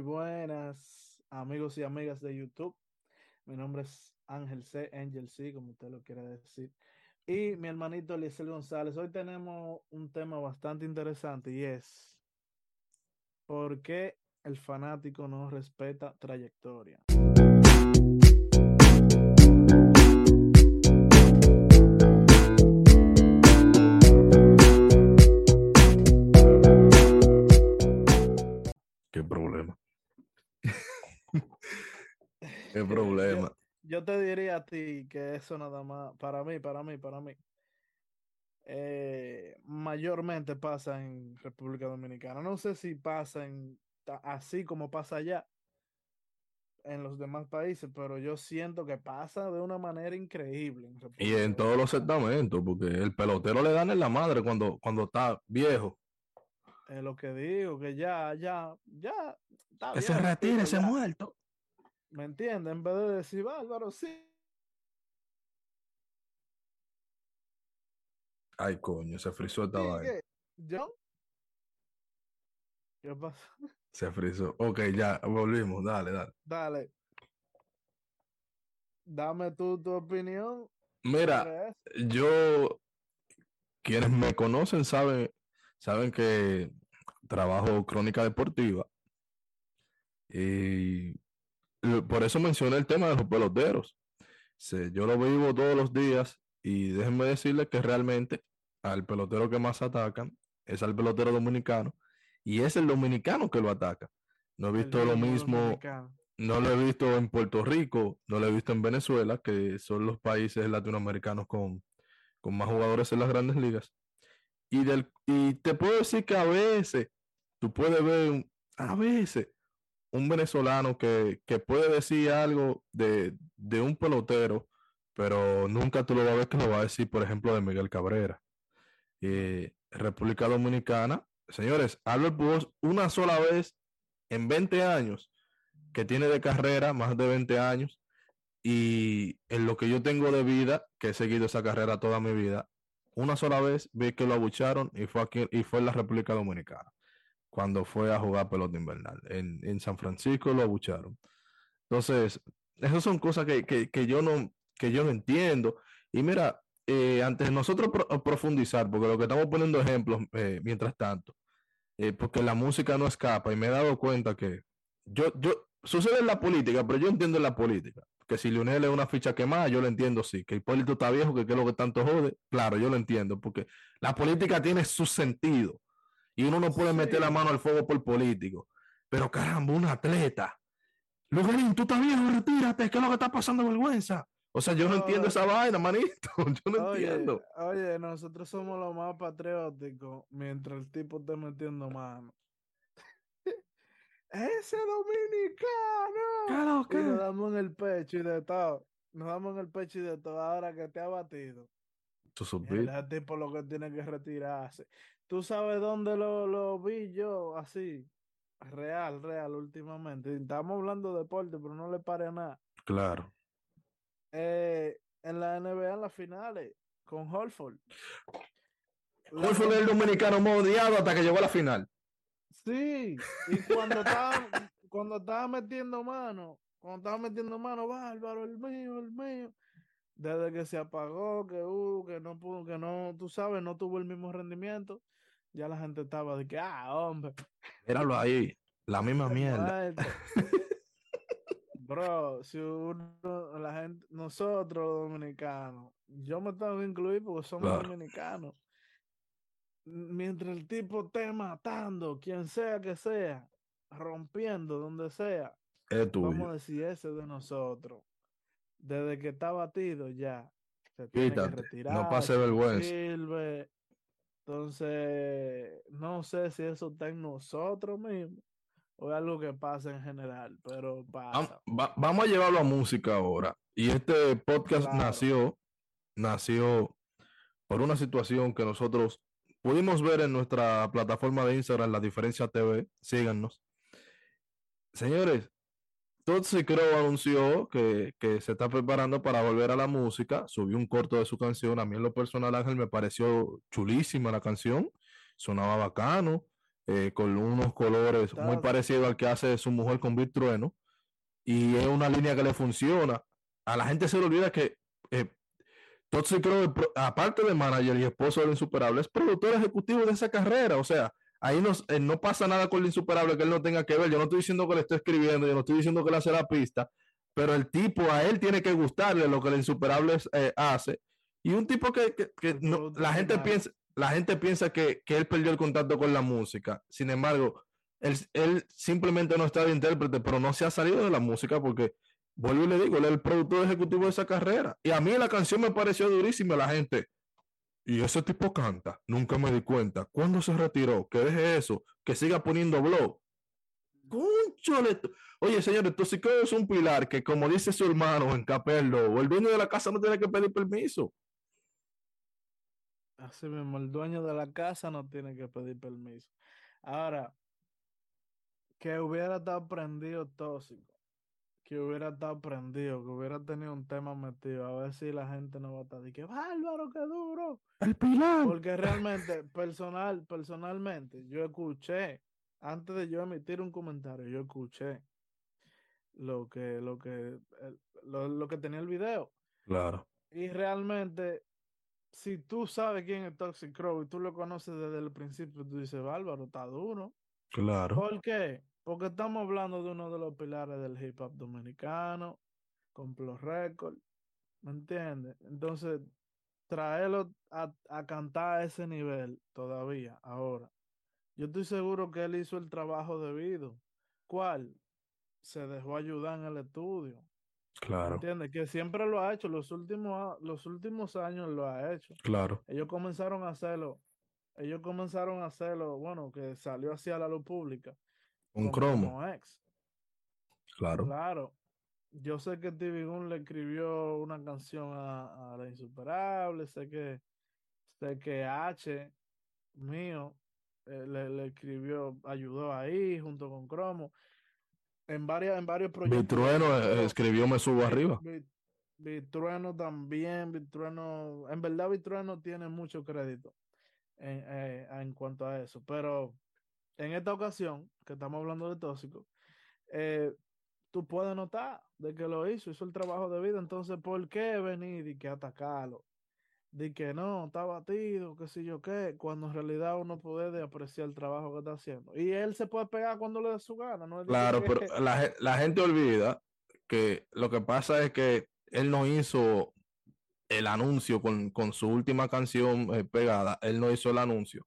buenas, amigos y amigas de YouTube. Mi nombre es Ángel C, Angel C, como usted lo quiera decir. Y mi hermanito Eliezer González. Hoy tenemos un tema bastante interesante y es ¿por qué el fanático no respeta trayectoria? ¿Qué problema? ¿Qué problema? Yo, te diría a ti que eso nada más, para mí, para mí, para mí, eh, mayormente pasa en República Dominicana. No sé si pasa en, así como pasa allá en los demás países, pero yo siento que pasa de una manera increíble. y en todos los segmentos, porque el pelotero le dan en la madre cuando, cuando está viejo. Es lo que digo, que ya, ya, ya. que se retire ese muerto. ¿Me entiendes? En vez de decir, Álvaro, sí. Ay, coño, se frizó esta vaina. ¿Yo? ¿Qué pasa? Se frizó. Ok, ya, volvimos. Dale, dale. Dale. Dame tú tu opinión. Mira, yo, quienes me conocen saben, saben que trabajo crónica deportiva. Y por eso mencioné el tema de los peloteros. yo lo vivo todos los días y déjenme decirles que realmente al pelotero que más atacan es al pelotero dominicano y es el dominicano que lo ataca. No he visto lo mismo, no lo he visto en Puerto Rico, no lo he visto en Venezuela, que son los países latinoamericanos con, con más jugadores en las grandes ligas. Y, del, y te puedo decir que a veces tú puedes ver, a veces, un venezolano que, puede decir algo de, un pelotero, pero nunca tú lo vas a ver que lo va a decir, por ejemplo, de Miguel Cabrera. Eh, República Dominicana, señores, Albert Pujols una sola vez en 20 años que tiene de carrera, más de 20 años, y en lo que yo tengo de vida, que he seguido esa carrera toda mi vida, una sola vez vi que lo abucharon y fue aquí y fue en la República Dominicana cuando fue a jugar pelota invernal. En, San Francisco lo abucharon. Entonces, esas son cosas que, yo, no, que yo no entiendo. Y mira, eh, antes nosotros profundizar, porque lo que estamos poniendo ejemplos eh, mientras tanto, eh, porque la música no escapa y me he dado cuenta que yo, yo, sucede en la política, pero yo entiendo en la política. Que si Lionel es una ficha quemada, yo lo entiendo, sí. Que Hipólito está viejo, que, es lo que tanto jode, claro, yo lo entiendo, porque la política tiene su sentido y uno no puede meter la mano al fuego por político. Pero caramba, un atleta. Lugarín, tú estás viejo, retírate, ¿qué es lo que está pasando vergüenza? O sea, yo no, entiendo esa vaina, manito. Yo no entiendo. Oye, nosotros somos los más patrióticos mientras el tipo está metiendo mano. Ese dominicano. Y nos damos en el pecho y de todo. Nos damos en el pecho y de todo ahora que te ha batido. Tú. El tipo lo que tiene que retirarse. ¿Tú sabes dónde lo, vi yo así? Real, real, últimamente. Estamos hablando de deporte, pero no le pare a nada. Claro. Eh, en la NBA, en las finales, con Holford. Holford es el dominicano modiado hasta que llegó a la final. Sí, y cuando estaba, cuando estaba metiendo mano, cuando estaba metiendo mano, bárbaro, el mío, el mío. Desde que se apagó, que uh, que no pudo, que no, tú sabes, no tuvo el mismo rendimiento ya la gente estaba de que, ah, hombre. Míralo ahí, la misma mierda. Bro, si uno, la gente, nosotros los dominicanos, yo me tengo que incluir porque somos dominicanos. Mientras el tipo esté matando, quien sea que sea, rompiendo donde sea, vamos a decir ese de nosotros. Desde que está batido ya, se tiene que retirar. No pase vergüenza. Entonces, no sé si eso está en nosotros mismos o es algo que pasa en general, pero pasa. vamos a llevarlo a música ahora. Y este podcast nació, nació por una situación que nosotros pudimos ver en nuestra plataforma de Instagram, La Diferencia TV. Síganos. Señores, Tootsie Crow anunció que, que, se está preparando para volver a la música. Subió un corto de su canción. A mí en lo personal, Ángel, me pareció chulísima la canción. Sonaba bacano. eh, con unos colores muy parecidos al que hace su mujer con Big Trueno, y es una línea que le funciona. A la gente se le olvida que eh, Toxic Crow, aparte de manager y esposo del Insuperable, es productor ejecutivo de esa carrera. O sea, ahí no, eh, no pasa nada con el Insuperable que él no tenga que ver. Yo no estoy diciendo que le estoy escribiendo, yo no estoy diciendo que le hace la pista, pero el tipo a él tiene que gustarle lo que el Insuperable eh, hace. Y un tipo que, la gente piensa, la gente piensa que, que, él perdió el contacto con la música. Sin embargo, él, él simplemente no está de intérprete, pero no se ha salido de la música porque vuelvo y le digo, él es el productor ejecutivo de esa carrera. Y a mí la canción me pareció durísima, la gente. Y ese tipo canta, nunca me di cuenta. ¿Cuándo se retiró? Que deje eso, que siga poniendo blog. Conchole. Oye, señor, entonces que es un pilar que, como dice su hermano en Capello, el dueño de la casa no tiene que pedir permiso. Así mismo, el dueño de la casa no tiene que pedir permiso. Ahora, que hubiera estado prendido tóxico que hubiera estado prendido, que hubiera tenido un tema metido, a ver si la gente no va a estar de que bárbaro, qué duro. El pilar. Porque realmente, personal, personalmente, yo escuché, antes de yo emitir un comentario, yo escuché lo que, lo que, lo, que tenía el video. Claro. Y realmente, si tú sabes quién es Toxic Crow y tú lo conoces desde el principio, tú dices, bárbaro, está duro. Claro. ¿Por qué? Porque estamos hablando de uno de los pilares del hip hop dominicano, con Plus Record, ¿me entiendes? Entonces, traerlo a, cantar a ese nivel todavía, ahora. Yo estoy seguro que él hizo el trabajo debido. ¿Cuál? Se dejó ayudar en el estudio. Claro. ¿Entiendes? Que siempre lo ha hecho, los últimos, los últimos años lo ha hecho. Claro. Ellos comenzaron a hacerlo, ellos comenzaron a hacerlo, bueno, que salió hacia la luz pública un cromo. Claro. Claro. Yo sé que TV Gun le escribió una canción a, La Insuperable, sé que, sé que H mío eh, le, escribió, ayudó ahí junto con Cromo. En, varias, en varios proyectos. Vitrueno eh, escribió Me Subo Arriba. Vitrueno también, Vitrueno, en verdad Vitrueno tiene mucho crédito en, eh, en cuanto a eso, pero en esta ocasión, que estamos hablando de tóxico, eh, tú puedes notar de que lo hizo, hizo el trabajo de vida, entonces, ¿por qué venir y que atacarlo? De que no, está batido, qué sé yo qué, cuando en realidad uno puede apreciar el trabajo que está haciendo. Y él se puede pegar cuando le dé su gana, ¿no? claro, pero la, gente olvida que lo que pasa es que él no hizo el anuncio con, su última canción eh, pegada, él no hizo el anuncio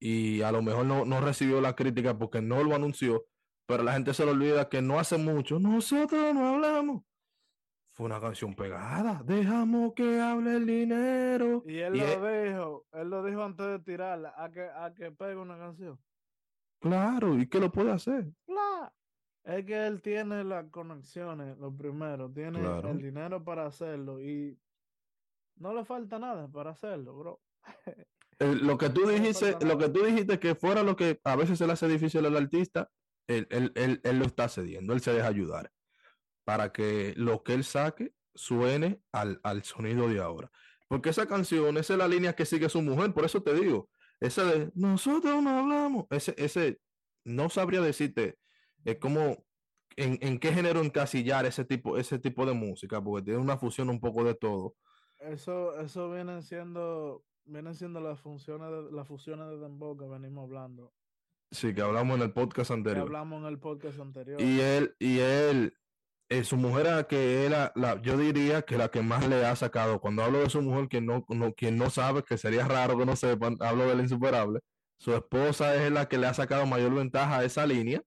y a lo mejor no, no recibió la crítica porque no lo anunció, pero la gente se le olvida que no hace mucho, nosotros no hablamos. Fue una canción pegada, dejamos que hable el dinero. Y él lo dijo, él lo dijo antes de tirarla, a que, a que pegue una canción. Claro, ¿y qué lo puede hacer? Claro. Es que él tiene las conexiones, lo primero, tiene el dinero para hacerlo y no le falta nada para hacerlo, bro. lo que tú dijiste, lo que tú dijiste que fuera lo que a veces se le hace difícil al artista, él, él, él, lo está cediendo, él se deja ayudar para que lo que él saque suene al, al, sonido de ahora. Porque esa canción, esa es la línea que sigue su mujer, por eso te digo, esa de nosotros no hablamos, ese, ese no sabría decirte es como en, en, qué género encasillar ese tipo, ese tipo de música, porque tiene una fusión un poco de todo. Eso, eso viene siendo vienen siendo las funciones de, las fusiones de Dembow que venimos hablando. Sí, que hablamos en el podcast anterior. hablamos en el podcast anterior. Y él, y él, eh, su mujer era que era la, yo diría que la que más le ha sacado. Cuando hablo de su mujer, quien no, no, quien no sabe, que sería raro que no sepan, hablo del insuperable. Su esposa es la que le ha sacado mayor ventaja a esa línea.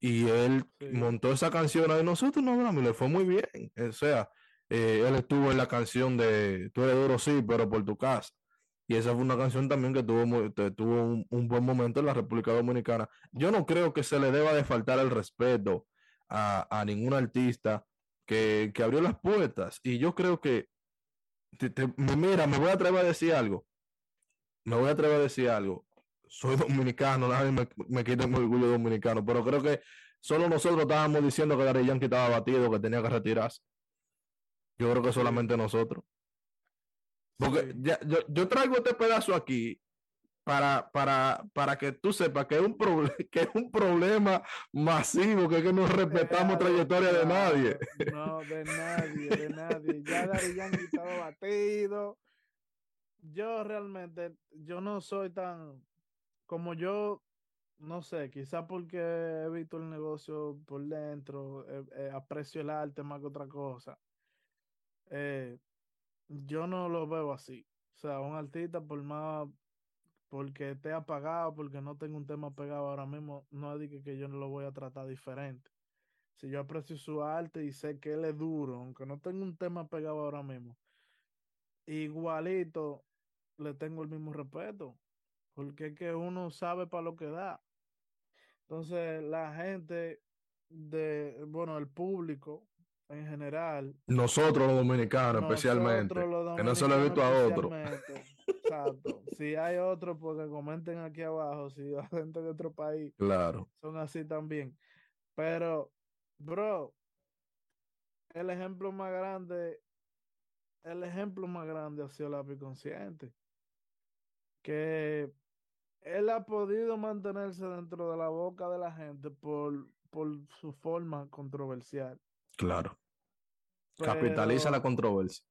Y él montó esa canción ahí. Nosotros no hablamos y le fue muy bien. O sea, eh, él estuvo en la canción de Tú eres duro, sí, pero por tu casa. Y esa fue una canción también que tuvo, tuvo un, buen momento en la República Dominicana. Yo no creo que se le deba de faltar el respeto a, ningún artista que, abrió las puertas. Y yo creo que, mira, me voy a atrever a decir algo. Me voy a atrever a decir algo. Soy dominicano, nadie me, me quita mi orgullo dominicano, pero creo que solo nosotros estábamos diciendo que Gary Yankee estaba batido, que tenía que retirarse. Yo creo que solamente nosotros. Porque ya, yo, yo, traigo este pedazo aquí para, para, para que tú sepas que es un, que es un problema masivo, que, que no respetamos trayectoria de nadie. No, de nadie, de nadie. Ya Dari Yankee estaba batido. Yo realmente, yo no soy tan, como yo, no sé, quizá porque he visto el negocio por dentro, eh, eh, aprecio el arte más que otra cosa. Eh, yo no lo veo así. O sea, un artista, por más porque esté apagado, porque no tengo un tema pegado ahora mismo, no digo que yo no lo voy a tratar diferente. Si yo aprecio su arte y sé que él es duro, aunque no tengo un tema pegado ahora mismo, igualito le tengo el mismo respeto, porque es que uno sabe para lo que da. Entonces, la gente de, bueno, el público en general. Nosotros los dominicanos, especialmente. que no se lo he visto a otro. Exacto. Si hay otro, porque comenten aquí abajo. Si hay gente de otro país, claro. son así también. Pero, bro, el ejemplo más grande, el ejemplo más grande ha sido la consciente. Que él ha podido mantenerse dentro de la boca de la gente por, por su forma controversial. Claro. Capitaliza la controversia.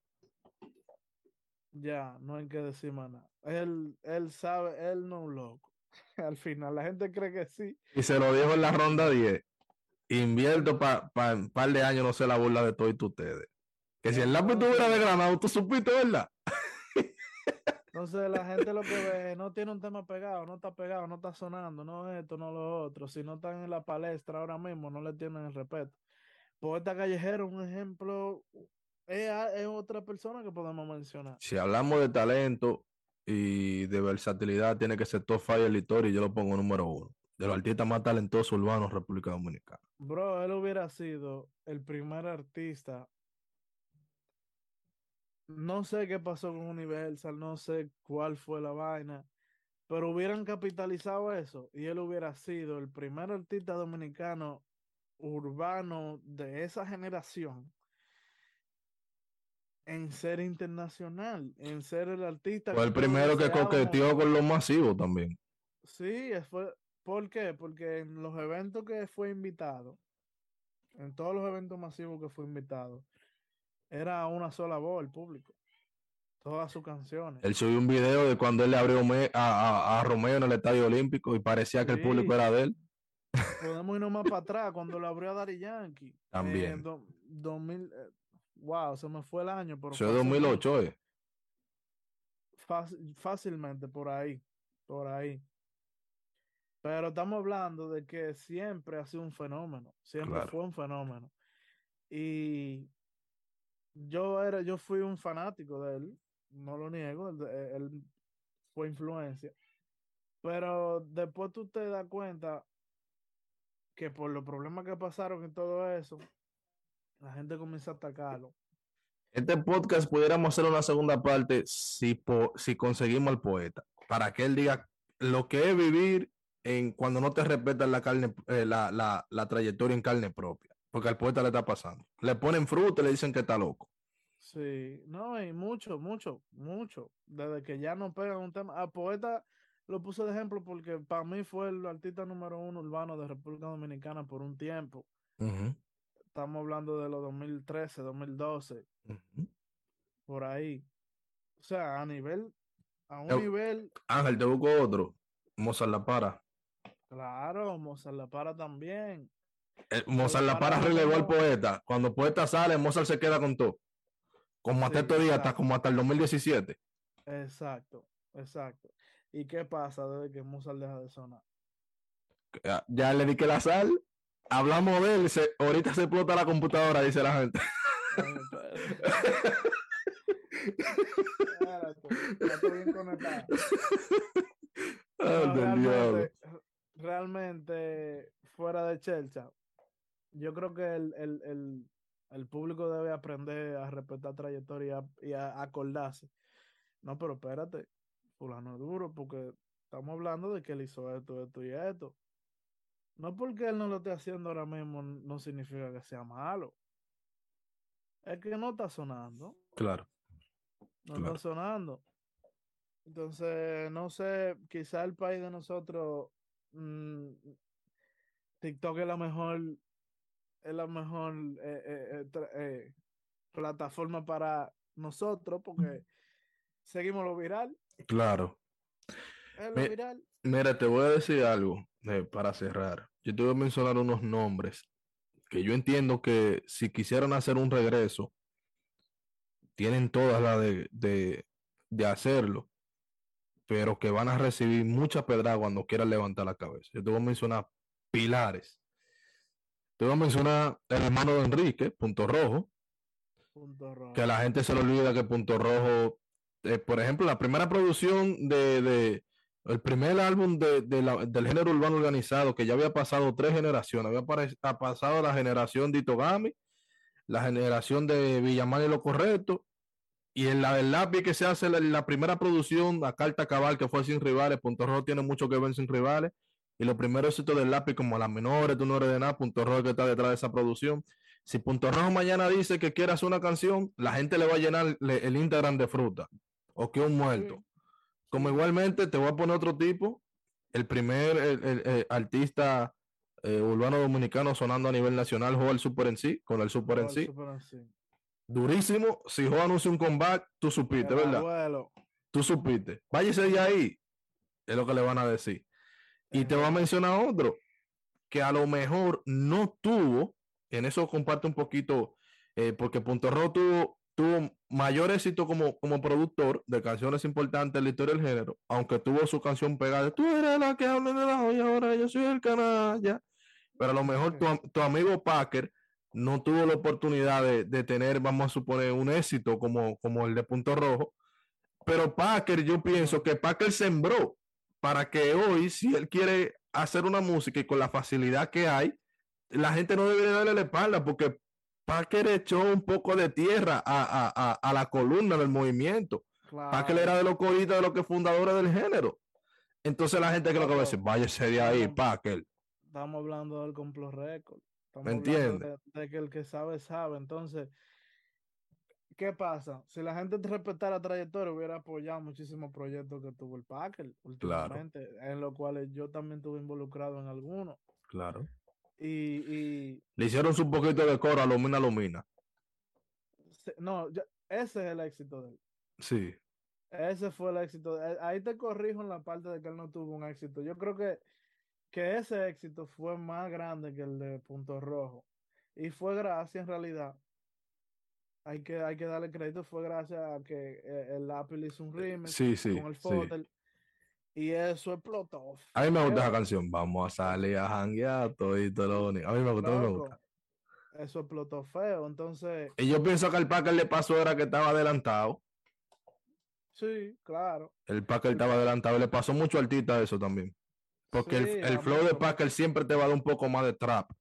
Ya, no hay que decir más nada. Él, él sabe, él no es un loco. Al final, la gente cree que sí. Y se lo dijo en la ronda 10. Invierto para pa, un par de años, no se la burla de todos ustedes. Que si el lápiz tuviera de granado, tú supiste, ¿verdad? Entonces la gente lo que ve, no tiene un tema pegado, no está pegado, no está sonando, no esto, no lo otro. Si no están en la palestra ahora mismo, no le tienen el respeto. Poeta Callejero, un ejemplo, es, otra persona que podemos mencionar. Si hablamos de talento y de versatilidad, tiene que ser Top Fire Litori y yo lo pongo número uno. De los artistas más talentosos urbanos República Dominicana. Bro, él hubiera sido el primer artista. No sé qué pasó con Universal, no sé cuál fue la vaina, pero hubieran capitalizado eso y él hubiera sido el primer artista dominicano urbano de esa generación en ser internacional, en ser el artista. Fue el primero que coqueteó con lo masivo también. Sí, fue, ¿por qué? Porque en los eventos que fue invitado, en todos los eventos masivos que fue invitado, era una sola voz el público. Todas sus canciones. Él subió un video de cuando él le abrió a, a, Romeo en el Estadio Olímpico y parecía que el público era de él. Podemos irnos más para atrás, cuando lo abrió a Dari Yankee. También. 2000, eh, wow, se me fue el año. Pero Eso es 2008, ¿eh? fácilmente por ahí, por ahí. Pero estamos hablando de que siempre ha sido un fenómeno, siempre fue un fenómeno. Y yo era, yo fui un fanático de él, no lo niego, él fue influencia. Pero después tú te das cuenta que por los problemas que pasaron y todo eso, la gente comienza a atacarlo. Este podcast pudiéramos hacer una segunda parte si, si conseguimos al poeta, para que él diga lo que es vivir en cuando no te respetan la carne, eh, la, la, la, trayectoria en carne propia, porque al poeta le está pasando. Le ponen fruta y le dicen que está loco. Sí, no, y mucho, mucho, mucho. Desde que ya no pegan un tema. Al poeta lo puse de ejemplo porque para mí fue el artista número uno urbano de República Dominicana por un tiempo. Estamos hablando de los 2013, 2012, por ahí. O sea, a nivel, a un nivel. Ángel, te busco otro. Mozart La Para. Claro, Mozart La Para también. Eh, Mozart La Para relevó al poeta. Cuando el poeta sale, Mozart se queda con todo. Como hasta estos días, hasta como hasta el 2017. Exacto, exacto. ¿Y qué pasa desde que Mozart deja de sonar? Ya, le di que la sal. Hablamos de él. ahorita se explota la computadora, dice la gente. realmente, fuera de Chelcha, yo creo que el, el, público debe aprender a respetar trayectoria y a acordarse. No, pero espérate, fulano duro, porque estamos hablando de que él hizo esto, esto y esto. No porque él no lo esté haciendo ahora mismo, no significa que sea malo. Es que no está sonando. Claro. No está sonando. Entonces, no sé, quizá el país de nosotros, mmm, TikTok es la mejor, es la mejor eh, eh, eh plataforma para nosotros porque seguimos lo viral. Claro. Viral. Mira, te voy a decir algo para cerrar. Yo te voy a mencionar unos nombres que yo entiendo que si quisieran hacer un regreso, tienen todas la de, de, de hacerlo, pero que van a recibir mucha pedra cuando quieran levantar la cabeza. Yo te voy a mencionar pilares. Te voy a mencionar el hermano de Enrique, Punto Rojo. Punto rojo. Que a la gente se le olvida que Punto Rojo, eh, por ejemplo, la primera producción de, el primer álbum de, del género urbano organizado, que ya había pasado tres generaciones, había pasado la generación de Itogami, la generación de Villamar y lo correcto, y en la del lápiz que se hace la, primera producción, la carta cabal que fue sin rivales, Punto Rojo tiene mucho que ver sin rivales, y los primeros éxitos del lápiz como las menores, tú no eres de nada, Punto Rojo que está detrás de esa producción. Si Punto Rojo mañana dice que quiere hacer una canción, la gente le va a llenar el Instagram de fruta, o que un muerto. Como igualmente te voy a poner otro tipo, el primer el, artista eh, urbano dominicano sonando a nivel nacional, el Super en sí, con el Super en sí. Durísimo. Si Jo anuncia un comeback, tú supiste, ¿verdad? Tú supiste. Váyase de ahí. Es lo que le van a decir. Y te voy a mencionar otro que a lo mejor no tuvo, en eso comparte un poquito, eh, porque Punto Rojo tuvo tuvo mayor éxito como, como productor de canciones importantes en la historia del género, aunque tuvo su canción pegada, tú eres la que habla de la y ahora yo soy el canalla. Pero a lo mejor tu, amigo Packer no tuvo la oportunidad de, de, tener, vamos a suponer, un éxito como, como el de Punto Rojo. Pero Packer, yo pienso que Packer sembró para que hoy, si él quiere hacer una música y con la facilidad que hay, la gente no debería darle la espalda porque Packer echó un poco de tierra a, a, la columna del movimiento. Packer era de los coristas de los que fundadores del género. Entonces la gente que lo que va a decir, váyase de ahí, Packer. Estamos hablando del complot récord. ¿Me entiendes? De, que el que sabe, sabe. Entonces, ¿qué pasa? Si la gente respetara la trayectoria, hubiera apoyado muchísimos proyectos que tuvo el Packer últimamente, en los cuales yo también estuve involucrado en algunos. Claro. Y, Le hicieron su poquito de coro a Lomina Lomina. No, ese es el éxito de él. Sí. Ese fue el éxito. Eh, ahí te corrijo en la parte de que él no tuvo un éxito. Yo creo que, que ese éxito fue más grande que el de Punto Rojo. Y fue gracias, en realidad, hay que, hay que darle crédito, fue gracias a que eh, el Apple hizo un remix sí, sí, con el Fotel. Y eso explotó. A mí me gusta esa canción. Vamos a salir a janguear todo y todo lo A mí me gusta, me gusta. Eso explotó feo, entonces. Y yo pienso que al Packer le pasó era que estaba adelantado. Sí, claro. El Packer estaba adelantado. Le pasó mucho artista eso también. Porque el, el flow de Packer siempre te va a dar un poco más de trap.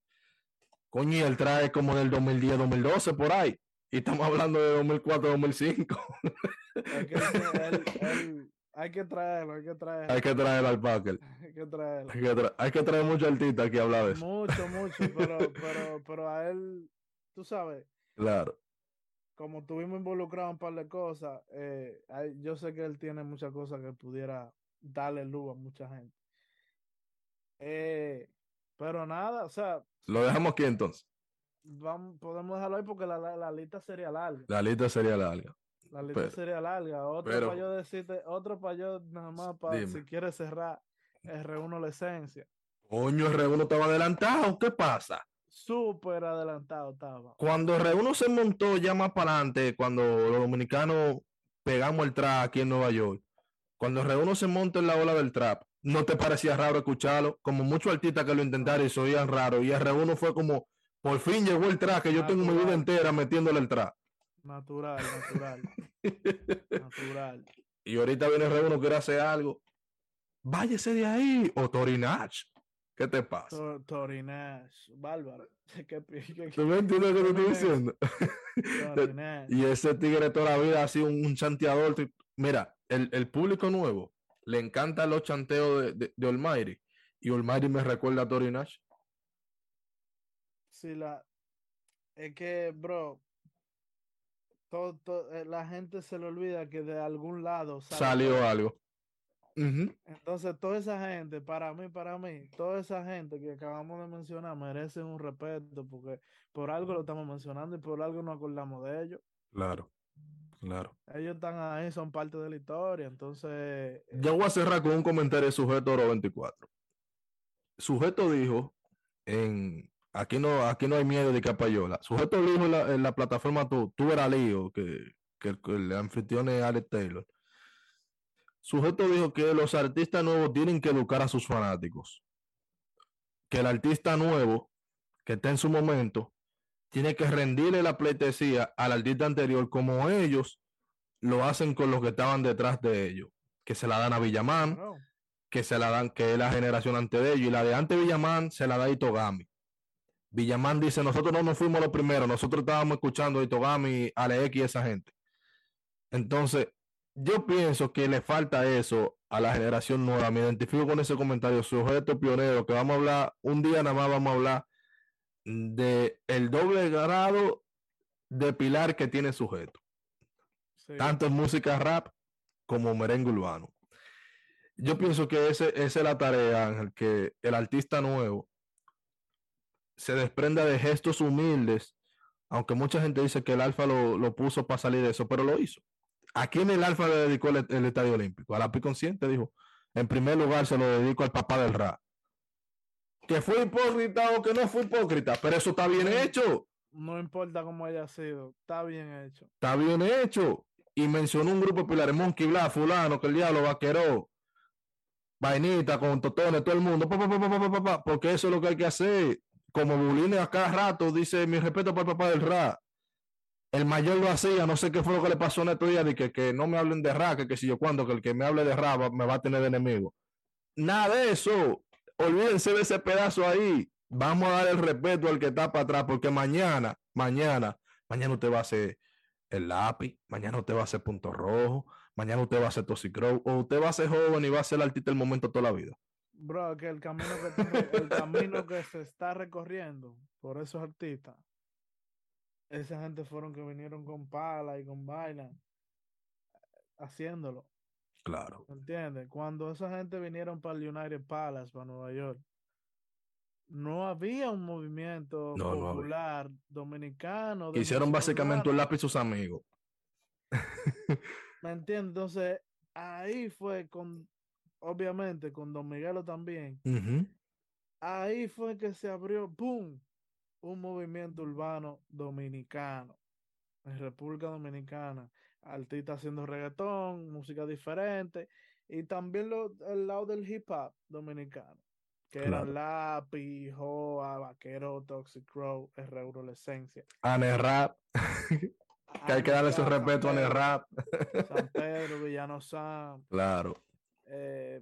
Coño, y el trap es como del 2010, 2012, por ahí. Y estamos hablando de 2004, 2005. Es que él, hay que traerlo, hay que traerlo. Hay que traerlo al Packer. Hay que traerlo. Hay que, hay que traer mucho artista aquí a hablar de eso. Mucho, mucho, pero, pero, pero a él, tú sabes. Claro. Como tuvimos involucrado en un par de cosas, eh, yo sé que él tiene muchas cosas que pudiera darle luz a mucha gente. Eh, pero nada, o sea. Lo dejamos aquí entonces. Vamos, podemos dejarlo ahí porque la, la lista sería larga. La lista sería larga. La lista sería larga. Otro para yo decirte, otro para yo nada más para si quieres cerrar R1 la esencia. Coño, R1 estaba adelantado, ¿qué pasa? Súper adelantado estaba. Cuando R1 se montó ya más para adelante, cuando los dominicanos pegamos el trap aquí en Nueva York, cuando R1 se monta en la ola del trap, ¿no te parecía raro escucharlo? Como muchos artistas que lo intentaron y se oían raro. Y R1 fue como, por fin llegó el trap, que yo tengo mi vida entera metiéndole el trap. Natural, natural. natural. Y ahorita viene Re uno quiere hacer algo. Váyese de ahí. O Torinach. ¿Qué te pasa? Torinach. Bárbaro. ¿Tú me entiendes lo que te estoy diciendo? y ese tigre toda la vida ha sido un, chanteador. Mira, el, el, público nuevo le encanta los chanteos de, de, de Almighty. Y Almighty me recuerda a Torinach. Sí, la. Es que, bro, todo, eh, la gente se le olvida que de algún lado salió algo. Entonces, toda esa gente, para mí, para mí, toda esa gente que acabamos de mencionar merecen un respeto porque por algo lo estamos mencionando y por algo nos acordamos de ellos. Claro, claro. Ellos están ahí, son parte de la historia. Entonces. Yo voy a cerrar con un comentario de Sujeto Oro 24. Sujeto dijo en. Aquí no, aquí no hay miedo de capayola. Sujeto dijo en la, plataforma tú, tú eras lío, que, que, el, anfitrión es Alex Taylor Sujeto dijo que los artistas nuevos tienen que educar a sus fanáticos. Que el artista nuevo, que está en su momento, tiene que rendirle la pleitesía al artista anterior como ellos lo hacen con los que estaban detrás de ellos. Que se la dan a Villamán, que se la dan, que es la generación antes de ellos, y la de antes Villamán se la da a Itogami. Villamán dice, nosotros no nos fuimos los primeros, nosotros estábamos escuchando a Itogami, Alex y esa gente. Entonces, yo pienso que le falta eso a la generación nueva. Me identifico con ese comentario, sujeto pionero, que vamos a hablar, un día nada más vamos a hablar de el doble grado de pilar que tiene sujeto. Tanto en música rap como merengue urbano. Yo pienso que ese, esa es la tarea, Ángel, que el artista nuevo se desprenda de gestos humildes, aunque mucha gente dice que el alfa lo, lo puso para salir de eso, pero lo hizo. ¿A quién el Alfa le dedicó el, Estadio Olímpico? A la Consciente dijo. En primer lugar se lo dedico al papá del Ra. Que fue hipócrita o que no fue hipócrita, pero eso está bien hecho. No importa cómo haya sido, está bien hecho. Está bien hecho. Y mencionó un grupo de pilares, Monkey Black, fulano, que el diablo vaqueró, vainita con totones, todo el mundo, porque eso es lo que hay que hacer. Como Bulines a cada rato dice mi respeto para el papá del Ra el mayor lo hacía, no sé qué fue lo que le pasó en estos días, de que, que no me hablen de Ra, que, que si yo cuando, que el que me hable de Ra me va a tener de enemigo. Nada de eso. Olvídense de ese pedazo ahí. Vamos a dar el respeto al que está para atrás, porque mañana, mañana, mañana usted va a hacer el lápiz, mañana usted va a hacer punto rojo, mañana usted va a hacer Toxicrow, o usted va a ser joven y va a ser el artista del momento toda la vida. Bro, que el camino que, el camino que se está recorriendo por esos artistas esa gente fueron que vinieron con pala y con vaina haciéndolo. Claro. ¿Entiendes? Cuando esa gente vinieron para el United Palace, para Nueva York, no había un movimiento popular dominicano. Hicieron básicamente un lápiz sus amigos. ¿Me entiendes? Entonces, ahí fue con, obviamente, con Don Miguelo también. Ahí fue que se abrió, ¡pum! un movimiento urbano dominicano en República Dominicana. Artistas haciendo reggaetón, música diferente y también lo, el lado del hip hop dominicano, que era Lápiz, Joa, Vaquero, Toxic Crow, R. Esencia. Ane Rap. que hay que darle su respeto a Ane Rap. San Pedro, Villano San. Claro. Eh,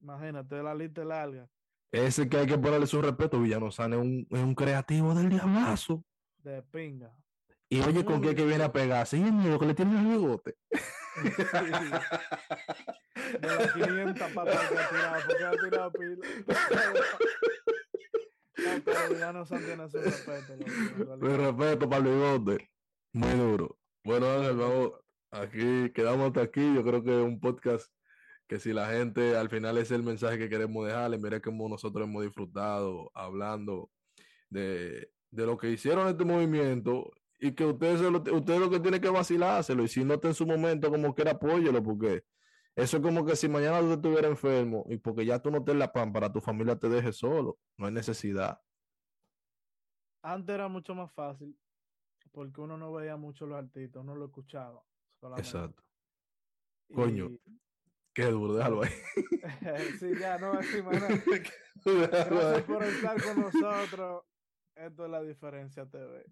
imagínate, la lista larga. Ese que hay que ponerle su respeto, Villano San es un, es un creativo del diablazo. De pinga. Y oye, ¿con qué que viene a pegar? Sí, miedo que le tiene el bigote. De las 500 patas que ha tirado, porque ha tirado pila. no, pero tiene su respeto. Mi respeto para el bigote. Muy duro. Bueno, Ángel, vamos. Aquí, quedamos hasta aquí. Yo creo que es un podcast que si la gente al final es el mensaje que queremos dejarle, mire cómo nosotros hemos disfrutado hablando de, lo que hicieron este movimiento y que ustedes lo, usted lo que tiene que vacilárselo y si no está en su momento como quiera apóyelo porque eso es como que si mañana usted estuviera enfermo y porque ya tú no te la pan para tu familia te deje solo, no hay necesidad. Antes era mucho más fácil porque uno no veía mucho los artistas, uno lo escuchaba. Exacto. Coño, Qué duro, déjalo ahí. sí, ya, no, así, Gracias por estar con nosotros. Esto es la diferencia TV.